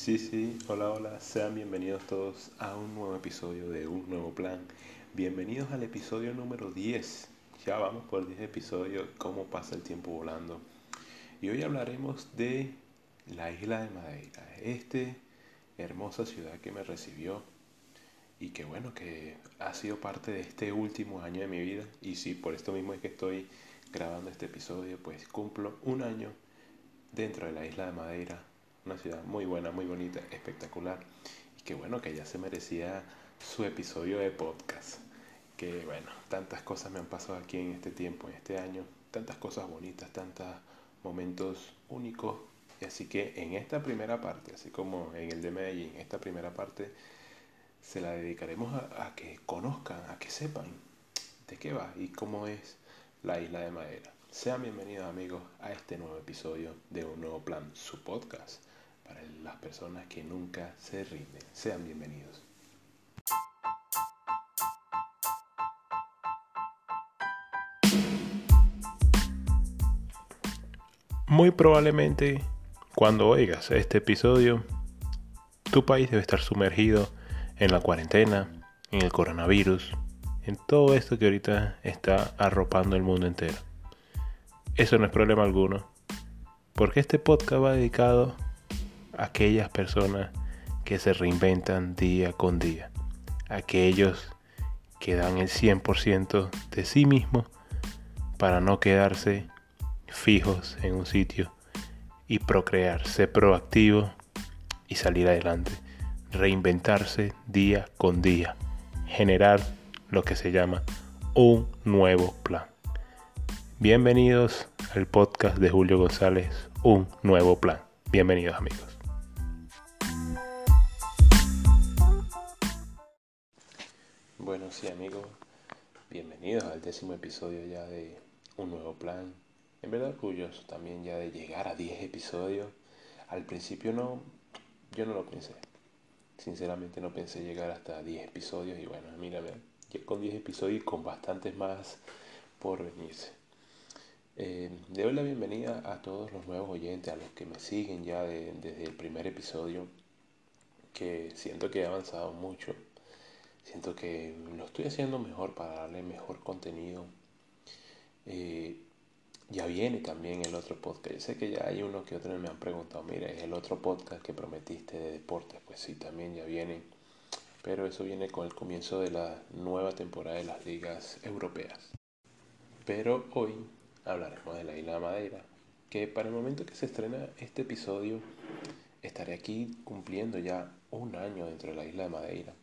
Sí, sí, hola, hola, sean bienvenidos todos a un nuevo episodio de Un Nuevo Plan. Bienvenidos al episodio número 10. Ya vamos por 10 episodios, cómo pasa el tiempo volando. Y hoy hablaremos de la isla de Madeira, este hermosa ciudad que me recibió y que bueno, que ha sido parte de este último año de mi vida. Y sí, por esto mismo es que estoy grabando este episodio, pues cumplo un año dentro de la isla de Madeira, una ciudad muy buena, muy bonita, espectacular, y que bueno, que ya se merecía su episodio de podcast. Que bueno, tantas cosas me han pasado aquí en este tiempo, en este año, tantas cosas bonitas, tantos momentos únicos. Y así que en esta primera parte, así como en el de Medellín, esta primera parte se la dedicaremos a, a que conozcan, a que sepan de qué va y cómo es la isla de Madeira. Sean bienvenidos amigos a este nuevo episodio de Un Nuevo Plan, su podcast para las personas que nunca se rinden. Sean bienvenidos. Muy probablemente cuando oigas este episodio, tu país debe estar sumergido en la cuarentena, en el coronavirus, en todo esto que ahorita está arropando el mundo entero. Eso no es problema alguno, porque este podcast va dedicado aquellas personas que se reinventan día con día, aquellos que dan el 100% de sí mismos para no quedarse fijos en un sitio y procrear, ser proactivo y salir adelante, reinventarse día con día, generar lo que se llama un nuevo plan. Bienvenidos al podcast de Julio González, Un Nuevo Plan. Bienvenidos amigos. Bueno, sí amigos, bienvenidos al décimo episodio ya de Un Nuevo Plan. En verdad orgulloso también ya de llegar a 10 episodios. Al principio no, yo no lo pensé. Sinceramente no pensé llegar hasta 10 episodios y bueno, mírame, con 10 episodios y con bastantes más por venirse. Eh, la bienvenida a todos los nuevos oyentes, a los que me siguen ya desde el primer episodio, que siento que he avanzado mucho, siento que lo estoy haciendo mejor para darle mejor contenido. Eh, ya viene también el otro podcast. Yo sé que ya hay uno que otro me han preguntado, mira, es el otro podcast que prometiste de deportes. Pues sí, también ya viene. Pero eso viene con el comienzo de la nueva temporada de las ligas europeas. Pero hoy hablaremos de la isla de Madeira, que para el momento que se estrena este episodio estaré aquí cumpliendo ya un año dentro de la isla de Madeira.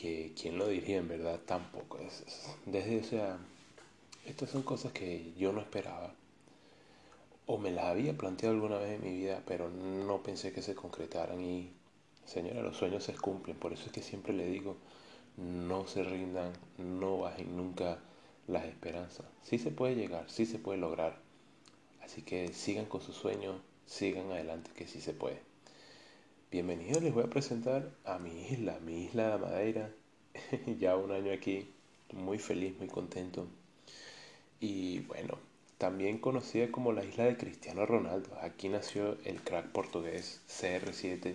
Que quién lo diría en verdad tampoco. Es, desde, o sea, estas son cosas que yo no esperaba. O me las había planteado alguna vez en mi vida, pero no pensé que se concretaran. Y, señora, los sueños se cumplen. Por eso es que siempre le digo, no se rindan, no bajen nunca las esperanzas. Sí se puede llegar, sí se puede lograr. Así que sigan con sus sueños, sigan adelante, que sí se puede. Bienvenidos, les voy a presentar a mi isla, mi isla de Madeira. ya un año aquí, muy feliz, muy contento. Y bueno, también conocida como la isla de Cristiano Ronaldo. Aquí nació el crack portugués CR7,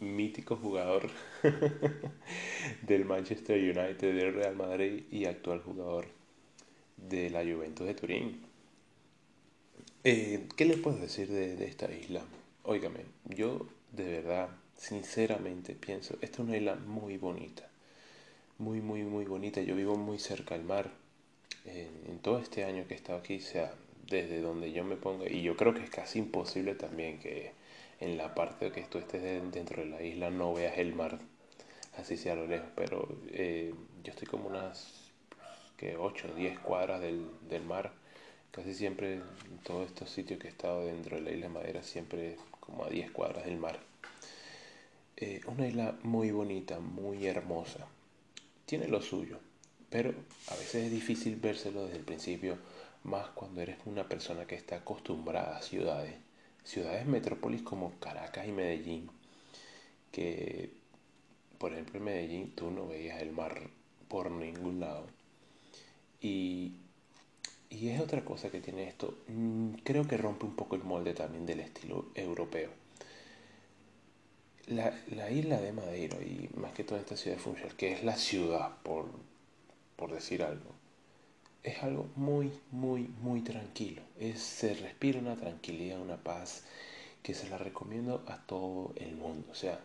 mítico jugador del Manchester United, del Real Madrid y actual jugador de la Juventus de Turín. Eh, ¿Qué les puedo decir de, esta isla? Óigame, yo de verdad, sinceramente pienso, esta es una isla muy bonita, muy, muy, muy bonita. Yo vivo muy cerca del mar. En, en todo este año que he estado aquí, sea desde donde yo me ponga, y yo creo que es casi imposible también que en la parte que tú estés dentro de la isla no veas el mar, así sea a lo lejos, pero eh, yo estoy como unas que 8 o 10 cuadras del, del, mar, casi siempre en todos estos sitios que he estado dentro de la isla de Madera, siempre como a 10 cuadras del mar. Eh, una isla muy bonita, muy hermosa, tiene lo suyo, pero a veces es difícil vérselo desde el principio, más cuando eres una persona que está acostumbrada a ciudades ciudades metrópolis como Caracas y Medellín, que por ejemplo en Medellín tú no veías el mar por ningún lado. Y, y es otra cosa que tiene esto, mm, creo que rompe un poco el molde también del estilo europeo. la, la, isla de Madeira y más que toda esta ciudad de Funchal, que es la ciudad, por, por decir algo, es algo muy, muy, muy tranquilo. Es, se respira una tranquilidad, una paz que se la recomiendo a todo el mundo. O sea,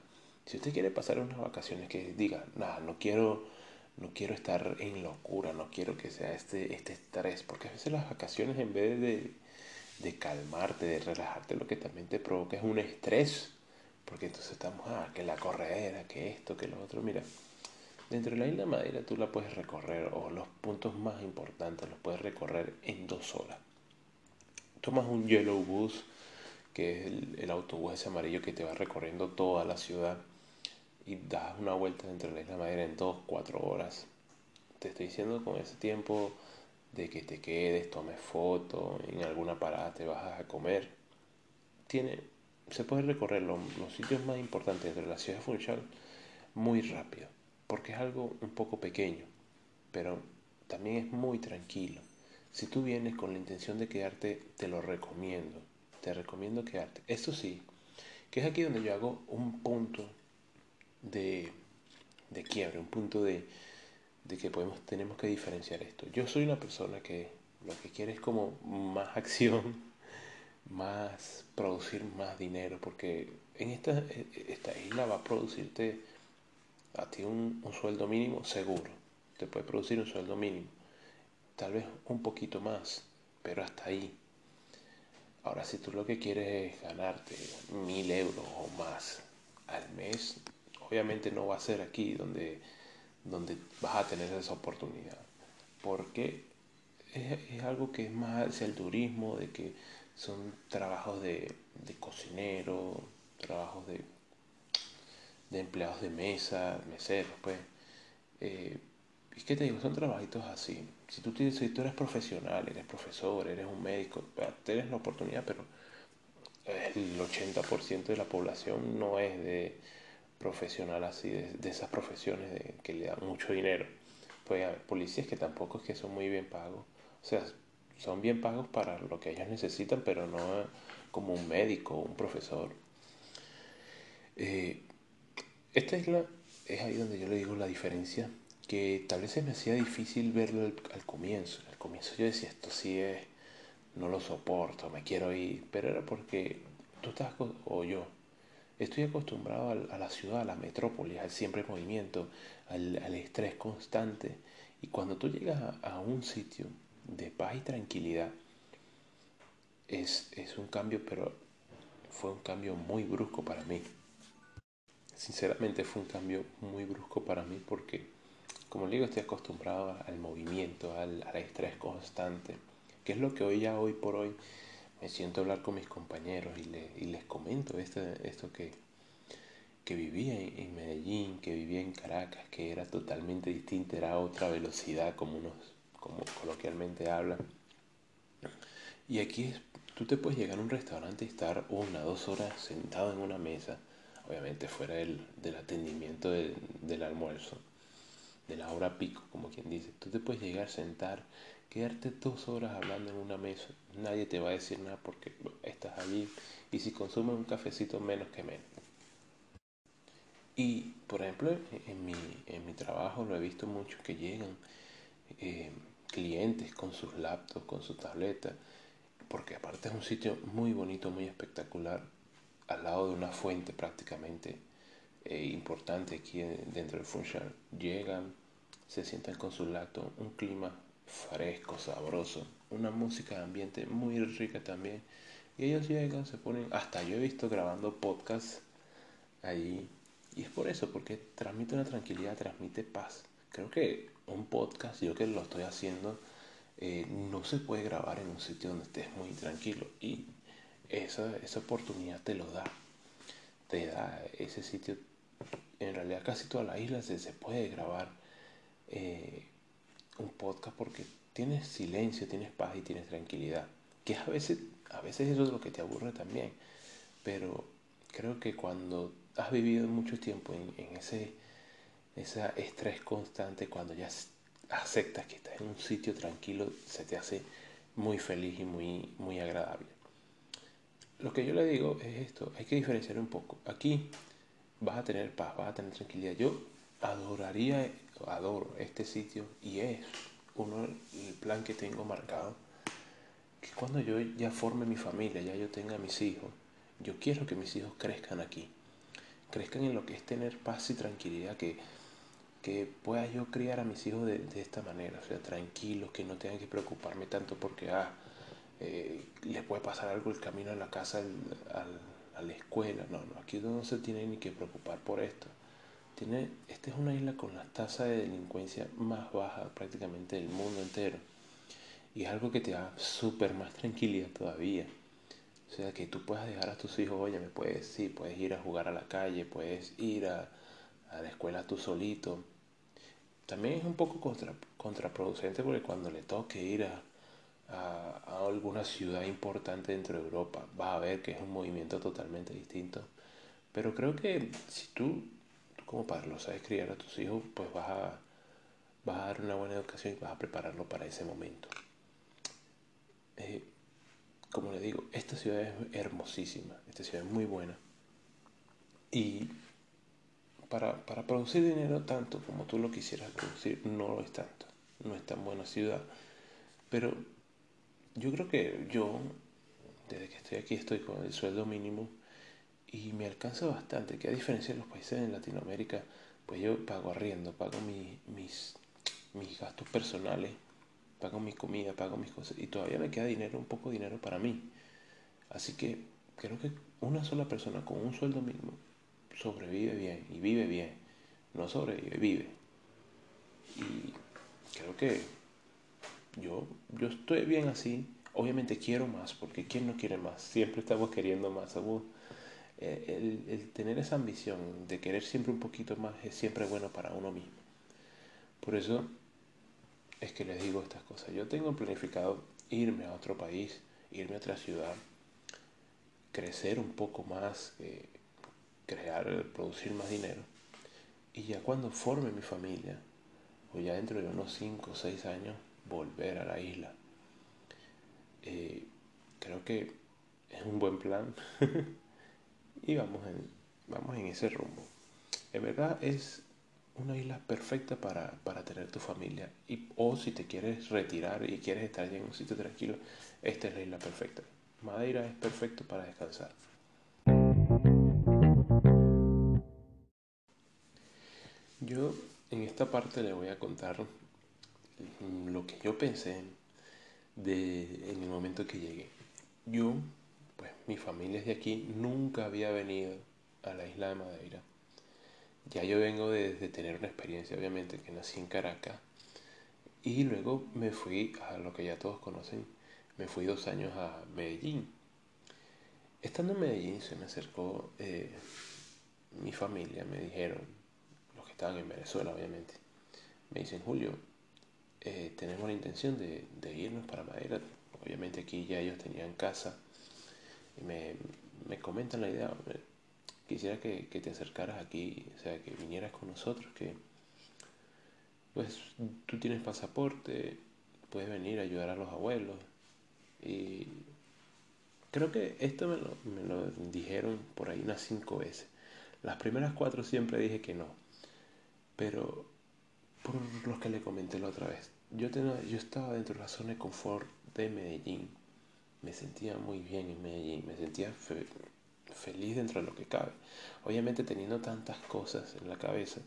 si usted quiere pasar unas vacaciones que diga, nada, no quiero, no quiero estar en locura, no quiero que sea este, este estrés, porque a veces las vacaciones en vez de, de calmarte, de relajarte, lo que también te provoca es un estrés, porque entonces estamos, ah, que la corredera, que esto, que lo otro, mira. Dentro de la isla Madeira tú la puedes recorrer, o los puntos más importantes los puedes recorrer en dos horas. Tomas un Yellow Bus, que es el, autobús ese amarillo que te va recorriendo toda la ciudad, y das una vuelta dentro de la isla Madeira en dos, cuatro horas. Te estoy diciendo con ese tiempo de que te quedes, tomes fotos, en alguna parada te vas a comer. Tiene, se puede recorrer los, los sitios más importantes dentro de la ciudad de Funchal muy rápido porque es algo un poco pequeño, pero también es muy tranquilo. Si tú vienes con la intención de quedarte, te lo recomiendo. Te recomiendo quedarte. Eso sí, que es aquí donde yo hago un punto de, de quiebre, un punto de, de que podemos, tenemos que diferenciar esto. Yo soy una persona que lo que quiere es como más acción, más producir más dinero, porque en esta, esta isla va a producirte a ti un, sueldo mínimo seguro, te puede producir un sueldo mínimo, tal vez un poquito más, pero hasta ahí. Ahora, si tú lo que quieres es ganarte mil euros o más al mes, obviamente no va a ser aquí donde, donde vas a tener esa oportunidad, porque es, algo que es más hacia el turismo, de que son trabajos de, de cocinero, trabajos de de empleados de mesa, meseros, pues. Eh, ¿Y qué te digo? Son trabajitos así. Si tú, tienes, si tú eres profesional, eres profesor, eres un médico, tienes la oportunidad, pero el 80% de la población no es de profesional así, de, esas profesiones que le dan mucho dinero. Puede haber policías que tampoco es que son muy bien pagos. O sea, son bien pagos para lo que ellos necesitan, pero no como un médico o un profesor. Eh, esta isla es ahí donde yo le digo la diferencia, que tal vez me hacía difícil verlo al, comienzo. Al comienzo yo decía, esto sí es, no lo soporto, me quiero ir, pero era porque tú estás, o yo, estoy acostumbrado a, la ciudad, a la metrópoli, al siempre movimiento, al, estrés constante. Y cuando tú llegas a, un sitio de paz y tranquilidad, es, es un cambio, pero fue un cambio muy brusco para mí sinceramente fue un cambio muy brusco para mí porque, como le digo, estoy acostumbrado al movimiento, al, estrés constante, que es lo que hoy ya, hoy por hoy, me siento a hablar con mis compañeros y, les comento esto, esto que, vivía en, Medellín, que vivía en Caracas, que era totalmente distinta, era otra velocidad, como, unos, como coloquialmente hablan. Y aquí tú te puedes llegar a un restaurante y estar una, dos horas sentado en una mesa obviamente fuera del, del atendimiento del almuerzo, de la hora pico, como quien dice. Tú te puedes llegar, a sentar, quedarte dos horas hablando en una mesa, nadie te va a decir nada porque estás allí y si consumes un cafecito menos que menos. Y, por ejemplo, en mi, en mi trabajo lo he visto mucho que llegan eh, clientes con sus laptops, con su tableta, porque aparte es un sitio muy bonito, muy espectacular, al lado de una fuente prácticamente eh, importante aquí dentro del Funchal. Llegan, se sientan con su lato, un clima fresco, sabroso, una música de ambiente muy rica también. Y ellos llegan, se ponen, hasta yo he visto grabando podcasts allí. Y es por eso, porque transmite una tranquilidad, transmite paz. Creo que un podcast, yo que lo estoy haciendo, eh, no se puede grabar en un sitio donde estés muy tranquilo. Y esa, esa oportunidad te lo da. Te da ese sitio. En realidad casi toda la isla se, se puede grabar eh, un podcast porque tienes silencio, tienes paz y tienes tranquilidad. Que a veces, a veces eso es lo que te aburre también. Pero creo que cuando has vivido mucho tiempo en, en ese, ese estrés constante, cuando ya aceptas que estás en un sitio tranquilo, se te hace muy feliz y muy, muy agradable lo que yo le digo es esto, hay que diferenciar un poco. Aquí vas a tener paz, vas a tener tranquilidad. Yo adoraría, adoro este sitio y es uno el plan que tengo marcado que cuando yo ya forme mi familia, ya yo tenga mis hijos, yo quiero que mis hijos crezcan aquí, crezcan en lo que es tener paz y tranquilidad, que, que pueda yo criar a mis hijos de, de esta manera, o sea, tranquilos, que no tengan que preocuparme tanto porque ah, eh, les puede pasar algo el camino a la casa, al, a la escuela, no, no, aquí no se tiene ni que preocupar por esto. Tiene, esta es una isla con la tasa de delincuencia más baja prácticamente del mundo entero. Y es algo que te da súper más tranquilidad todavía. O sea, que tú puedas dejar a tus hijos, oye, me puedes, sí, puedes ir a jugar a la calle, puedes ir a, a la escuela tú solito. También es un poco contra, contraproducente porque cuando le toque ir a, a, a, alguna ciudad importante dentro de Europa, vas a ver que es un movimiento totalmente distinto. Pero creo que si tú, tú como padre lo sabes criar a tus hijos, pues vas a, vas a dar una buena educación y vas a prepararlo para ese momento. Eh, como le digo, esta ciudad es hermosísima, esta ciudad es muy buena. Y para, para, producir dinero tanto como tú lo quisieras producir, no lo es tanto. No es tan buena ciudad. Pero yo creo que yo, desde que estoy aquí, estoy con el sueldo mínimo y me alcanza bastante. Que a diferencia de los países en Latinoamérica, pues yo pago arriendo, pago mi, mis, mis gastos personales pago mi comida, pago mis cosas y todavía me queda dinero, un poco de dinero para mí. Así que creo que una sola persona con un sueldo mínimo sobrevive bien y vive bien. No sobrevive, vive. Y creo que yo, yo estoy bien así. Obviamente quiero más, porque ¿quién no quiere más? Siempre estamos queriendo más. Eh, el, el tener esa ambición de querer siempre un poquito más es siempre bueno para uno mismo. Por eso es que les digo estas cosas. Yo tengo planificado irme a otro país, irme a otra ciudad, crecer un poco más, eh, crear, producir más dinero. Y ya cuando forme mi familia, o ya dentro de unos 5 o 6 años, volver a la isla. Eh, creo que es un buen plan y vamos en, vamos en ese rumbo. En verdad es una isla perfecta para, para, tener tu familia. Y, o si te quieres retirar y quieres estar en un sitio tranquilo, esta es la isla perfecta. Madeira es perfecto para descansar. Yo en esta parte le voy a contar lo que yo pensé de, en el momento que llegué. Yo, pues mi familia es de aquí, nunca había venido a la isla de Madeira ya yo vengo de, tener una experiencia, obviamente, que nací en Caracas. Y luego me fui a lo que ya todos conocen, me fui dos años a Medellín. Estando en Medellín se me acercó eh, mi familia, me dijeron, los que estaban en Venezuela obviamente, me dicen, Julio, eh, tenemos la intención de, irnos para Madera. Obviamente aquí ya ellos tenían casa. Y me, me comentan la idea, quisiera que, que, te acercaras aquí, o sea, que vinieras con nosotros, que pues tú tienes pasaporte, puedes venir a ayudar a los abuelos. Y creo que esto me lo, me lo dijeron por ahí unas cinco veces. Las primeras cuatro siempre dije que no, pero por los que le comenté la otra vez, yo, tenía, yo estaba dentro de la zona de confort de Medellín, me sentía muy bien en Medellín, me sentía feliz dentro de lo que cabe. Obviamente teniendo tantas cosas en la cabeza,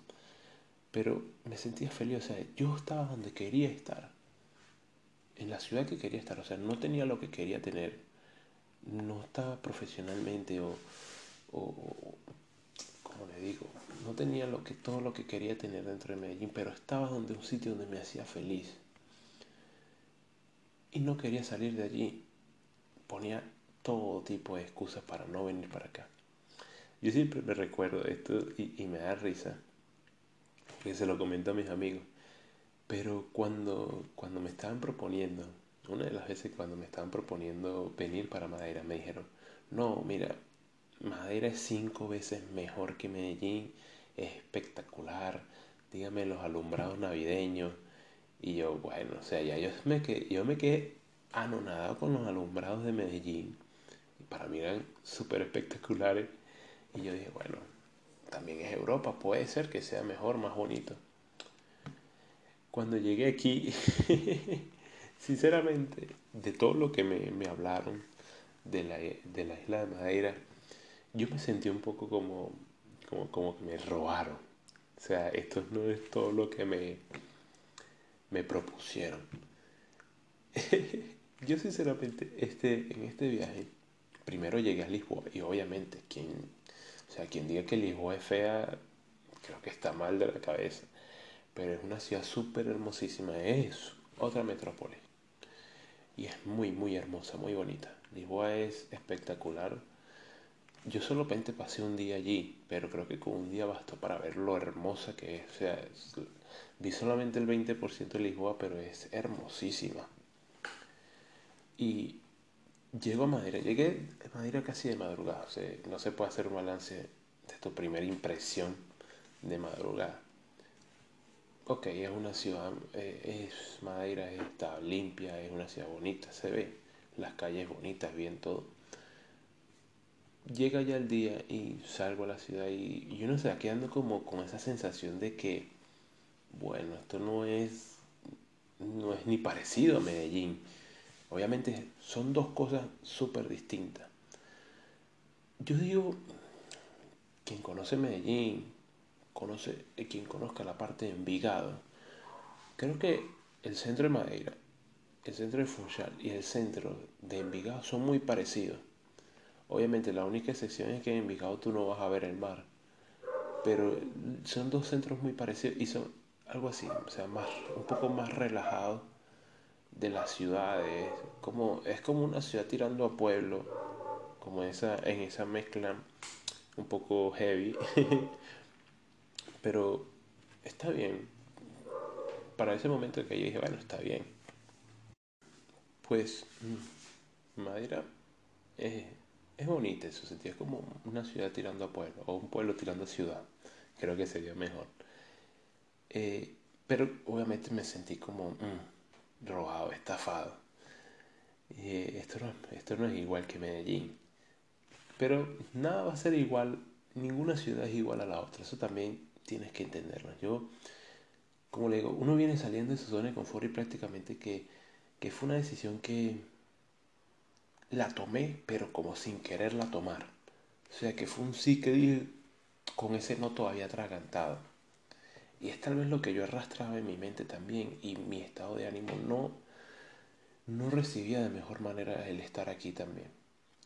pero me sentía feliz, o sea, yo estaba donde quería estar, en la ciudad que quería estar, o sea, no tenía lo que quería tener, no estaba profesionalmente o, o como le digo, no tenía lo que, todo lo que quería tener dentro de Medellín, pero estaba donde un sitio donde me hacía feliz. Y no quería salir de allí. Ponía todo tipo de excusas para no venir para acá. Yo siempre me recuerdo esto y, me da risa, que se lo comento a mis amigos, pero cuando, cuando me estaban proponiendo, una de las veces cuando me estaban proponiendo venir para Madeira, me dijeron, no, mira, Madeira es cinco veces mejor que Medellín, es espectacular, dígame los alumbrados navideños. Y yo, bueno, o sea, ya yo me quedé, yo me quedé anonadado con los alumbrados de Medellín para mí eran súper espectaculares. Y yo dije, bueno, también es Europa, puede ser que sea mejor, más bonito. Cuando llegué aquí, sinceramente, de todo lo que me, me hablaron de la, de la isla de Madeira, yo me sentí un poco como, como, como que me robaron. O sea, esto no es todo lo que me, me propusieron. yo sinceramente, este, en este viaje, primero llegué a Lisboa y obviamente quien, o sea, quien diga que Lisboa es fea, creo que está mal de la cabeza. Pero es una ciudad súper hermosísima, es otra metrópoli. Y es muy, muy hermosa, muy bonita. Lisboa es espectacular. Yo solamente pasé un día allí, pero creo que con un día bastó para ver lo hermosa que es. O sea, vi solamente el 20% de Lisboa, pero es hermosísima. Y llego a Madera, llegué a Madera casi de madrugada, no se puede hacer un balance de tu primera impresión de madrugada. Ok, es una ciudad, eh, es Madeira está limpia, es una ciudad bonita, se ve, las calles bonitas, bien todo. Llega ya el día y salgo a la ciudad y, y uno se va quedando como con esa sensación de que, bueno, esto no es, no es ni parecido a Medellín. Obviamente son dos cosas súper distintas. Yo digo, quien conoce Medellín, conoce, eh, quien conozca la parte de Envigado, creo que el centro de Madeira, el centro de Funchal y el centro de Envigado son muy parecidos. Obviamente la única excepción es que en Envigado tú no vas a ver el mar, pero son dos centros muy parecidos y son algo así, o sea, más, un poco más relajados de las ciudades, como, es como una ciudad tirando a pueblo, como esa, en esa mezcla un poco heavy, Pero está bien. Para ese momento que yo dije, bueno, está bien. Pues mm, Madera es, es bonita en su sentido. Es como una ciudad tirando a pueblo o un pueblo tirando a ciudad. Creo que sería mejor. Eh, pero obviamente me sentí como mm, robado, estafado. Eh, esto, no, esto no es igual que Medellín. Pero nada va a ser igual, ninguna ciudad es igual a la otra. Eso también tienes que entenderlo. Yo, como le digo, uno viene saliendo de su zona de confort y prácticamente que, que fue una decisión que la tomé, pero como sin quererla tomar. O sea, que fue un sí que dije con ese no todavía atragantado. Y es tal vez lo que yo arrastraba en mi mente también y mi estado de ánimo no, no recibía de mejor manera el estar aquí también.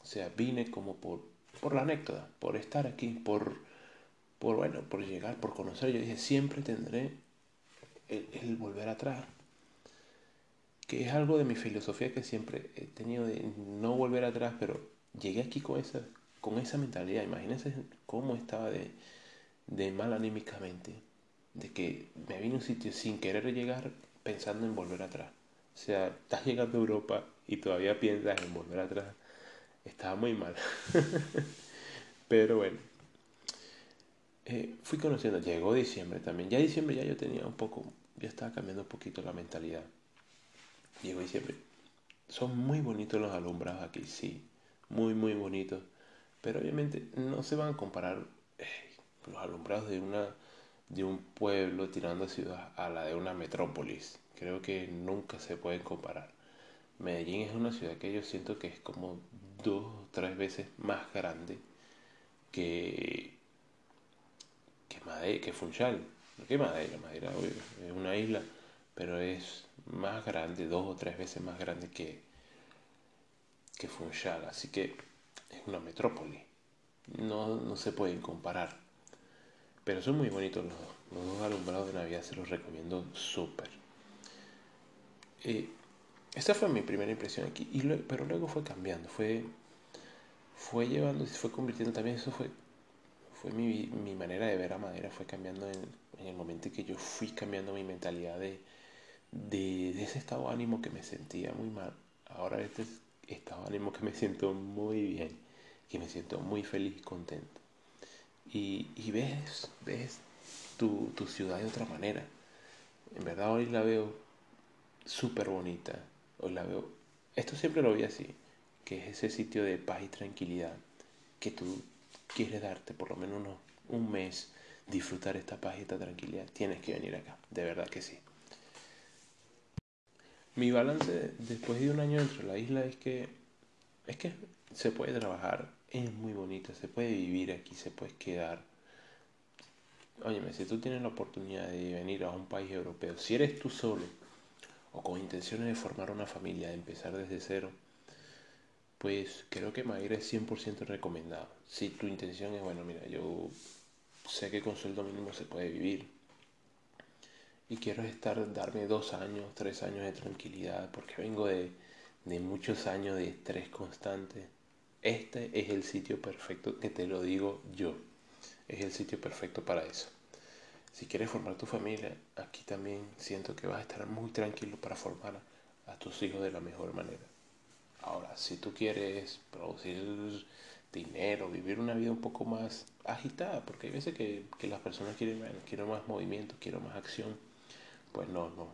O sea, vine como por, por la anécdota, por estar aquí, por por bueno, por llegar, por conocer. Yo dije, siempre tendré el, volver atrás. Que es algo de mi filosofía que siempre he tenido de no volver atrás, pero llegué aquí con esa, con esa mentalidad. Imagínense cómo estaba de, de mal anímicamente. De que me vine a un sitio sin querer llegar pensando en volver atrás. O sea, estás llegando a Europa y todavía piensas en volver atrás. Estaba muy mal. pero bueno, eh, fui conociendo, llegó diciembre también. Ya diciembre ya yo tenía un poco, ya estaba cambiando un poquito la mentalidad. Llegó diciembre. Son muy bonitos los alumbrados aquí, sí, muy, muy bonitos. Pero obviamente no se van a comparar eh, los alumbrados de, una, de un pueblo tirando ciudad a la de una metrópolis. Creo que nunca se pueden comparar. Medellín es una ciudad que yo siento que es como dos o tres veces más grande que, que Madeira, que Funchal, no que Madeira, Madeira es una isla, pero es más grande, dos o tres veces más grande que, que Funchal, así que es una metrópoli, no, no se pueden comparar. Pero son muy bonitos los, dos alumbrados de Navidad, se los recomiendo súper. Eh, esa fue mi primera impresión aquí, pero luego fue cambiando, fue, fue llevando, se fue convirtiendo también, eso fue fue mi, mi, manera de ver a Madera fue cambiando en, en, el momento en que yo fui cambiando mi mentalidad de, de, ese estado de ánimo que me sentía muy mal. Ahora este estado de ánimo que me siento muy bien, que me siento muy feliz y contento. Y, y ves, ves tu, tu ciudad de otra manera. En verdad hoy la veo súper bonita. Hoy la veo... Esto siempre lo vi así, que es ese sitio de paz y tranquilidad que tú quieres darte por lo menos unos, un mes, disfrutar esta paz y esta tranquilidad, tienes que venir acá, de verdad que sí. Mi balance después de un año dentro de la isla es que es que se puede trabajar, es muy bonito, se puede vivir aquí, se puede quedar. Óyeme, si tú tienes la oportunidad de venir a un país europeo, si eres tú solo o con intenciones de formar una familia, de empezar desde cero, pues creo que Madeira es 100% recomendado. Si tu intención es, bueno, mira, yo sé que con sueldo mínimo se puede vivir y quiero estar, darme dos años, tres años de tranquilidad, porque vengo de, de muchos años de estrés constante. Este es el sitio perfecto, que te lo digo yo. Es el sitio perfecto para eso. Si quieres formar tu familia, aquí también siento que vas a estar muy tranquilo para formar a tus hijos de la mejor manera. Ahora, si tú quieres producir dinero, vivir una vida un poco más agitada, porque hay veces que, las personas quieren, quieren más movimiento, quieren más acción, pues no, no,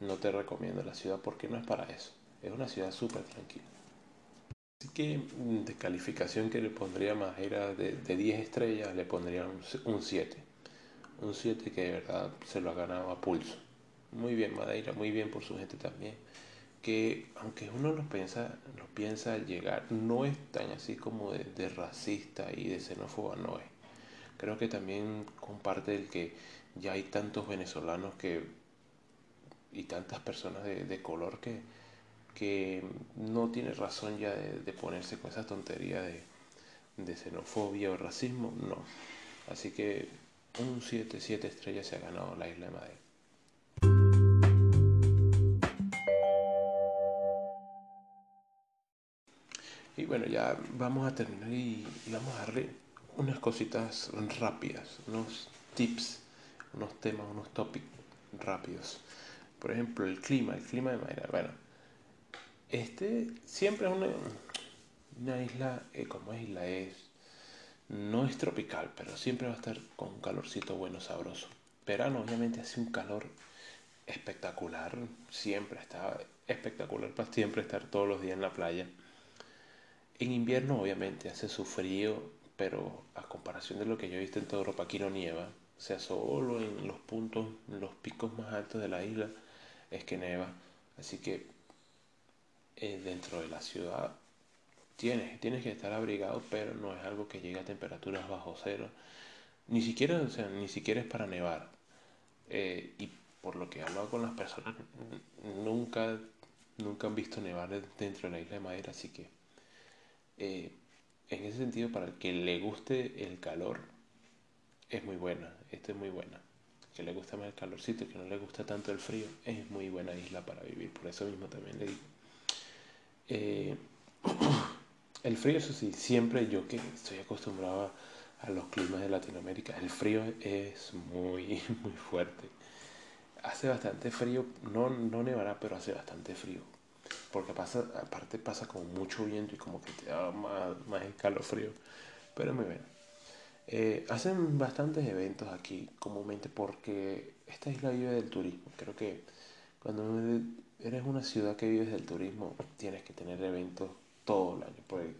no te recomiendo la ciudad porque no es para eso. Es una ciudad súper tranquila. Así que mm, de calificación que le pondría más era de, de 10 estrellas, le pondría un 7. Un 7 que de verdad se lo ha ganado a pulso. Muy bien Madeira, muy bien por su gente también que aunque uno lo piensa, lo piensa llegar, no es tan así como de, racista y de xenófoba, no es. Creo que también comparte el que ya hay tantos venezolanos que y tantas personas de, color que, que no tiene razón ya de, ponerse con esa tontería de, de, xenofobia o racismo, no. Así que un 7, 7 estrellas se ha ganado la isla de Madeira. Y bueno, ya vamos a terminar y, vamos a darle unas cositas rápidas, unos tips, unos temas, unos topics rápidos. Por ejemplo, el clima, el clima de Mayra. Bueno, este siempre es una, isla, eh, como isla es, no es tropical, pero siempre va a estar con un calorcito bueno, sabroso. Verano obviamente hace un calor espectacular, siempre está espectacular para siempre estar todos los días en la playa. En invierno obviamente hace su frío, pero a comparación de lo que yo he visto en toda Europa, aquí no nieva. Sea, solo en los puntos, en los picos más altos de la isla es que nieva. Así que eh, dentro de la ciudad tienes, tienes que estar abrigado, pero no es algo que llegue a temperaturas bajo cero. Ni siquiera, ni siquiera es para nevar. Eh, y por lo que he hablado con las personas, nunca, nunca han visto nevar dentro de la isla de Madera, así que eh, en ese sentido, para el que le guste el calor, es muy buena. Esta es muy buena. Que le gusta más el calorcito, que no le gusta tanto el frío, es muy buena isla para vivir. Por eso mismo también le digo. Eh, el frío, eso sí, siempre yo que estoy acostumbrado a los climas de Latinoamérica, el frío es muy, muy fuerte. Hace bastante frío, no, no nevará, pero hace bastante frío porque pasa, aparte pasa con mucho viento y como que te da más, más escalofrío, pero muy bien. Eh, hacen bastantes eventos aquí comúnmente porque esta isla vive del turismo. Creo que cuando eres una ciudad que vives del turismo tienes que tener eventos todo el año.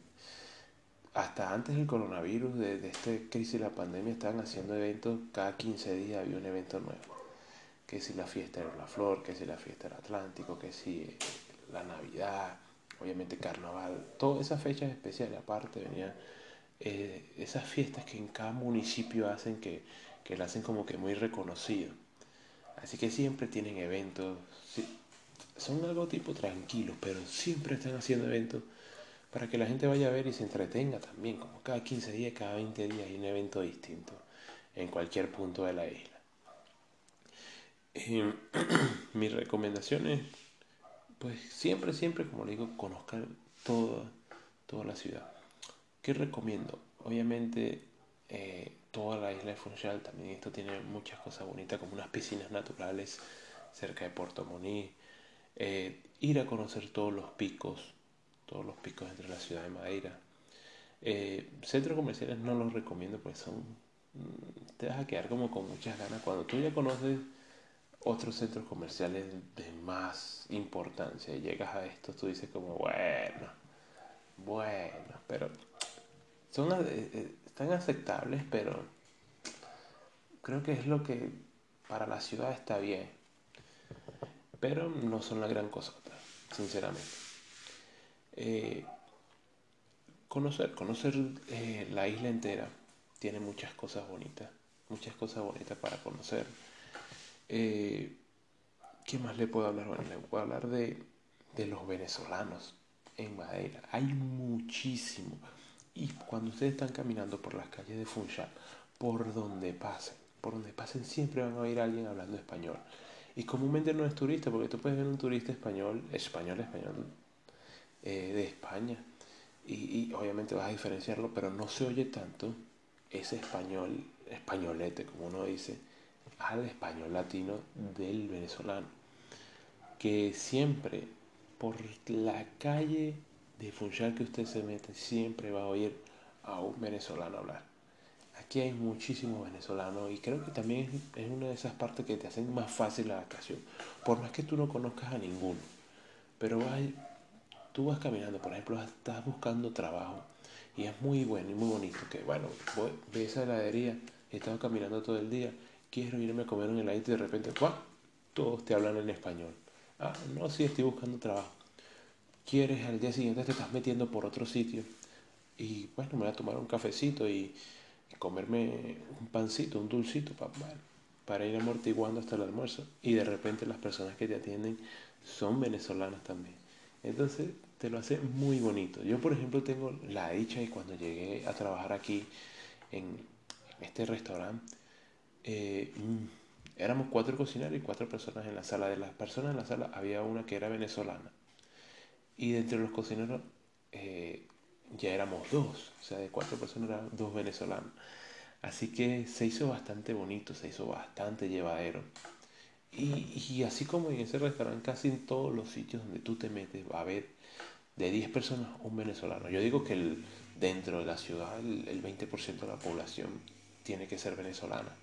Hasta antes del coronavirus, de, de esta crisis de la pandemia, estaban haciendo eventos cada 15 días, había un evento nuevo. Que si la fiesta era la flor, que si la fiesta era Atlántico, que si la Navidad, obviamente Carnaval, todas esas fechas especiales aparte venían eh, esas fiestas que en cada municipio hacen que, que la hacen como que muy reconocido. Así que siempre tienen eventos, son algo tipo tranquilos, pero siempre están haciendo eventos para que la gente vaya a ver y se entretenga también, como cada 15 días, cada 20 días hay un evento distinto en cualquier punto de la isla. Eh, mis recomendaciones pues siempre, siempre, como le digo, conozcan toda, toda la ciudad. ¿Qué recomiendo? Obviamente eh, toda la isla de Funchal también esto tiene muchas cosas bonitas como unas piscinas naturales cerca de Puerto Moní. Eh, ir a conocer todos los picos, todos los picos entre la ciudad de Madeira. Eh, centros comerciales no los recomiendo porque son... Mm, te vas a quedar como con muchas ganas. Cuando tú ya conoces otros centros comerciales de más importancia. Y llegas a esto, tú dices como, bueno, bueno, pero son, eh, eh, están aceptables, pero creo que es lo que para la ciudad está bien. Pero no son la gran cosa, sinceramente. Eh, conocer, conocer la isla entera tiene muchas cosas bonitas, muchas cosas bonitas para conocer. ¿Qué más le puedo hablar? Bueno, le puedo hablar de, de los venezolanos en Madeira. Hay muchísimo. Y cuando ustedes están caminando por las calles de Funchal, por donde pasen, por donde pasen siempre van a oír a alguien hablando español. Y comúnmente no es turista, porque tú puedes ver un turista español, español, español, eh, de España, y, obviamente vas a diferenciarlo, pero no se oye tanto ese español, españolete, como uno dice, al español latino del venezolano, que siempre por la calle de que usted se mete, siempre va a oír a un venezolano hablar. Aquí hay muchísimos venezolanos y creo que también es una de esas partes que te hacen más fácil la adaptación. Por más que tú no conozcas a ninguno, pero vas, tú vas caminando, por ejemplo, estás buscando trabajo y es muy bueno y muy bonito que, bueno, voy, ve esa heladería, he estado caminando todo el día, quiero irme a comer un heladito y de repente, ¡guau! Todos te hablan en español. Ah, no, sí, estoy buscando trabajo. Quieres al día siguiente te estás metiendo por otro sitio y bueno, me voy a tomar un cafecito y comerme un pancito, un dulcito para, para ir amortiguando hasta el almuerzo. Y de repente las personas que te atienden son venezolanas también. Entonces te lo hace muy bonito. Yo, por ejemplo, tengo la dicha y cuando llegué a trabajar aquí en este restaurante, eh, mm, éramos cuatro cocineros y cuatro personas en la sala. De las personas en la sala había una que era venezolana. Y de entre los cocineros eh, ya éramos dos, o sea, de cuatro personas eran dos venezolanos. Así que se hizo bastante bonito, se hizo bastante llevadero. Y, así como en ese restaurante, casi en todos los sitios donde tú te metes va a haber de 10 personas un venezolano. Yo digo que dentro de la ciudad el, el 20% de la población tiene que ser venezolana.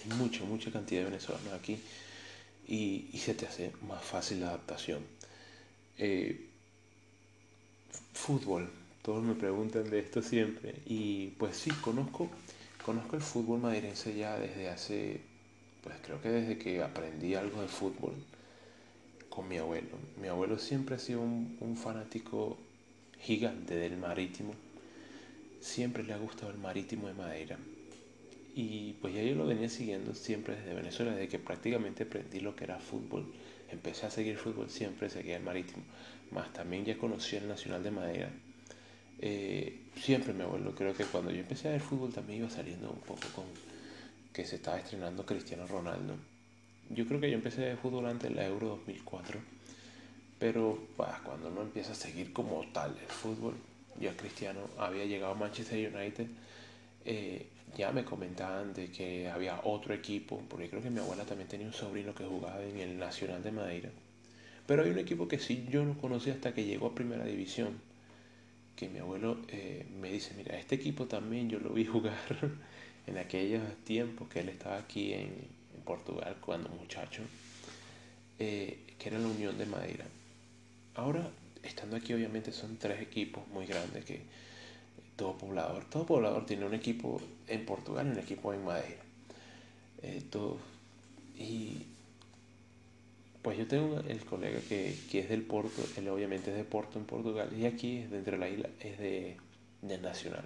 Hay mucha, mucha cantidad de venezolanos aquí y se te hace más fácil la adaptación. Eh, fútbol. Todos me preguntan de esto siempre. Y pues sí, conozco, conozco el fútbol madrilense ya desde hace, pues creo que desde que aprendí algo de fútbol con mi abuelo. Mi abuelo siempre ha sido un, un fanático gigante del marítimo. Siempre le ha gustado el marítimo de Madeira. Y pues ya yo lo venía siguiendo siempre desde Venezuela, desde que prácticamente aprendí lo que era fútbol. Empecé a seguir fútbol, siempre seguía el marítimo más también ya conocí el Nacional de Madera. Eh, siempre mi abuelo, creo que cuando yo empecé a ver fútbol también iba saliendo un poco con que se estaba estrenando Cristiano Ronaldo. Yo creo que yo empecé ver fútbol antes de la Euro 2004, pero cuando uno empieza a seguir como tal el fútbol, ya Cristiano había llegado a Manchester United, eh, ya me comentaban de que había otro equipo, porque creo que mi abuela también tenía un sobrino que jugaba en el Nacional de Madeira pero hay un equipo que sí yo no conocí hasta que llegó a Primera División. Que mi abuelo eh, me dice, mira, este equipo también yo lo vi jugar en aquellos tiempos que él estaba aquí en, Portugal cuando muchacho, eh, que era la Unión de Madeira. Ahora, estando aquí obviamente son tres equipos muy grandes que todo poblador, todo poblador tiene un equipo en Portugal un equipo en Madeira. Eh, y pues yo tengo el colega que, es del Porto, él obviamente es de Porto en Portugal, y aquí dentro de la isla es de, Nacional.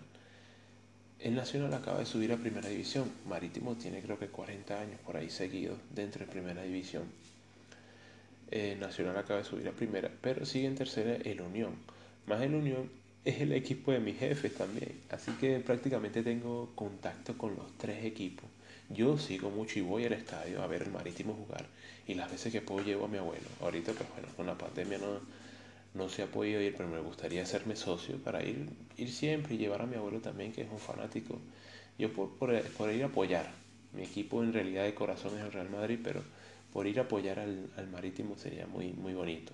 El Nacional acaba de subir a Primera División. Marítimo tiene creo que 40 años por ahí seguido dentro de Primera División. Nacional acaba de subir a Primera, pero sigue en tercera el Unión. Más el Unión es el equipo de mis jefes también. Así que prácticamente tengo contacto con los tres equipos. Yo sigo mucho y voy al estadio a ver el Marítimo jugar y las veces que puedo llevo a mi abuelo. Ahorita, pues bueno, con la pandemia no, no se ha podido ir, pero me gustaría hacerme socio para ir, siempre y llevar a mi abuelo también, que es un fanático. Yo por, por, ir a apoyar. Mi equipo en realidad de corazón es el Real Madrid, pero por ir a apoyar al, al Marítimo sería muy, muy bonito.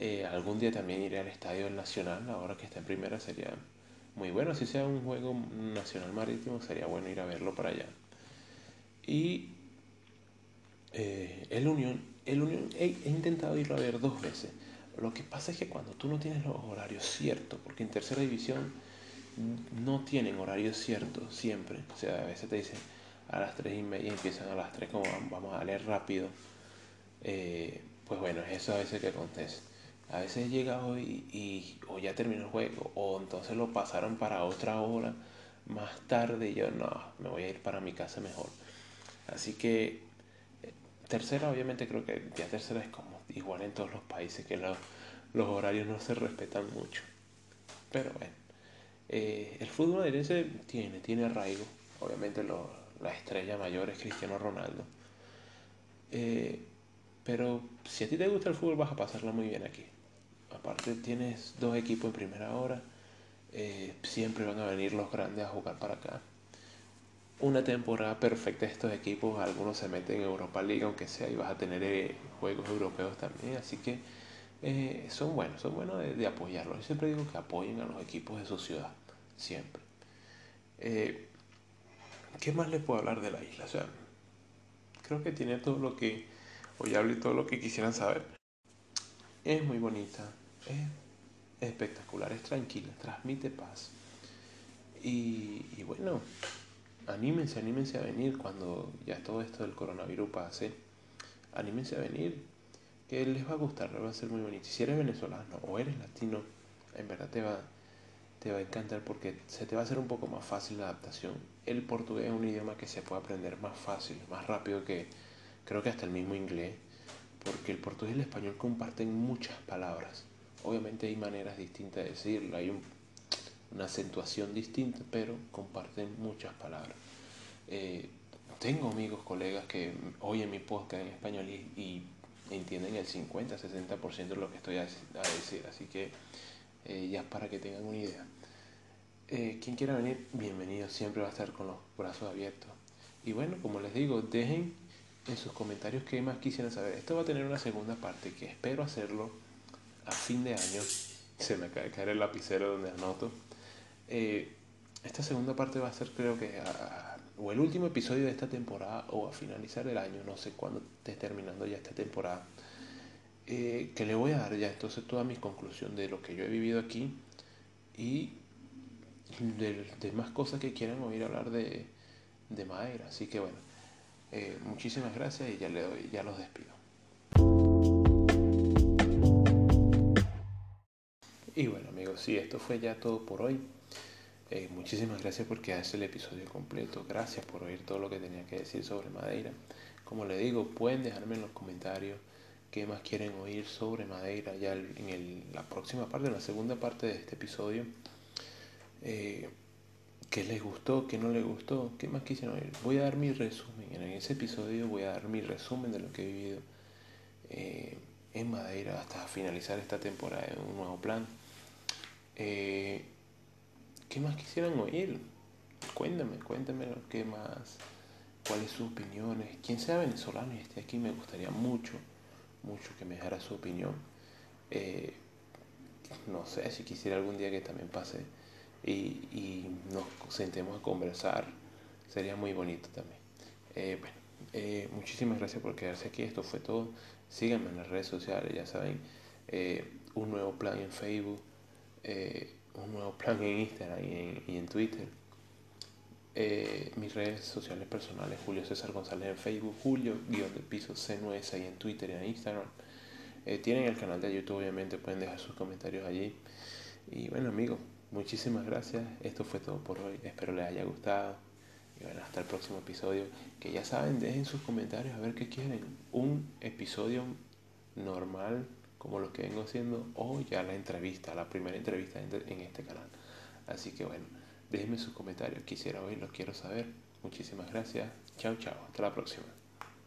Eh, algún día también iré al Estadio Nacional, ahora que está en primera sería muy bueno. Si sea un juego nacional marítimo, sería bueno ir a verlo para allá. Y eh, el Unión, el Unión he, intentado irlo a ver dos veces. Lo que pasa es que cuando tú no tienes los horarios ciertos, porque en tercera división no tienen horarios ciertos siempre. O sea, a veces te dicen, a las 3 y media empiezan a las 3 como vamos a leer rápido. Eh, pues bueno, eso a veces que acontece. A veces llega hoy y o ya terminó el juego o entonces lo pasaron para otra hora más tarde y yo no, me voy a ir para mi casa mejor. Así que eh, tercera obviamente creo que ya tercera es como igual en todos los países que los, los horarios no se respetan mucho. Pero bueno, eh, el fútbol madrilense tiene, tiene arraigo. Obviamente la estrella mayor es Cristiano Ronaldo. Eh, pero si a ti te gusta el fútbol vas a pasarlo muy bien aquí. Aparte tienes dos equipos en primera hora. Eh, siempre van a venir los grandes a jugar para acá. Una temporada perfecta de estos equipos. Algunos se meten en Europa League, aunque sea, y vas a tener eh, juegos europeos también. Así que eh, son buenos, son buenos de, apoyarlos. Yo siempre digo que apoyen a los equipos de su ciudad. Siempre. ¿Qué más les puedo hablar de la isla? O sea, creo que tiene todo lo que Hoy hablé todo lo que quisieran saber. Es muy bonita, es espectacular, es tranquila, transmite paz. Y, bueno, anímense, anímense a venir cuando ya todo esto del coronavirus pase. Anímense a venir, que les va a gustar, va a ser muy bonito. Si eres venezolano o eres latino, en verdad te va, te va a encantar porque se te va a hacer un poco más fácil la adaptación. El portugués es un idioma que se puede aprender más fácil, más rápido que, creo que hasta el mismo inglés, porque el portugués y el español comparten muchas palabras. Obviamente hay maneras distintas de decirlo, hay una acentuación distinta, pero comparten muchas palabras. Eh, tengo amigos, colegas que oyen mi podcast en español y, entienden el 50-60% de lo que estoy a, decir, así que eh, ya para que tengan una idea. Eh, quien quiera venir, bienvenido, siempre va a estar con los brazos abiertos. Y bueno, como les digo, dejen en sus comentarios qué más quisieran saber. Esto va a tener una segunda parte que espero hacerlo a fin de año. Se me acaba de caer el lapicero donde anoto. Eh, esta segunda parte va a ser creo que o el último episodio de esta temporada o a finalizar el año, no sé cuándo esté terminando ya esta temporada. Eh, que le voy a dar ya entonces toda mi conclusión de lo que yo he vivido aquí y de, más cosas que quieran oír hablar de, de Madera. Así que bueno, eh, muchísimas gracias y ya, le doy, ya los despido. Y bueno amigos, sí, esto fue ya todo por hoy. Eh, muchísimas gracias por quedarse el episodio completo. Gracias por oír todo lo que tenía que decir sobre Madeira. Como le digo, pueden dejarme en los comentarios qué más quieren oír sobre Madeira ya en la próxima parte, en la segunda parte de este episodio. Eh, qué les gustó, qué no les gustó, qué más quisieron oír. Voy a dar mi resumen, en ese episodio voy a dar mi resumen de lo que he vivido eh, en Madeira hasta finalizar esta temporada en un nuevo plan. Eh, ¿Qué más quisieran oír? Cuéntame, cuéntame qué más, cuáles sus opiniones. Quien sea venezolano y esté aquí, me gustaría mucho, mucho que me dejara su opinión. Eh, no sé si quisiera algún día que también pase y, nos sentemos a conversar. Sería muy bonito también. Eh, bueno, eh, muchísimas gracias por quedarse aquí. Esto fue todo. Síganme en las redes sociales, ya saben. Eh, un nuevo plan en Facebook, un nuevo plan en Instagram y en, Twitter. mis redes sociales personales, Julio César González en Facebook, Julio, guion de piso C9 ahí en Twitter y en Instagram. tienen el canal de YouTube, obviamente, pueden dejar sus comentarios allí. Y bueno, amigos, Muchísimas gracias. Esto fue todo por hoy. Espero les haya gustado. Y bueno, hasta el próximo episodio. Que ya saben, dejen sus comentarios a ver qué quieren. Un episodio normal como lo que vengo haciendo o ya la entrevista, la primera entrevista en este canal. Así que bueno, déjenme sus comentarios. Quisiera oírlos, quiero saber. Muchísimas gracias. Chao, chao. Hasta la próxima.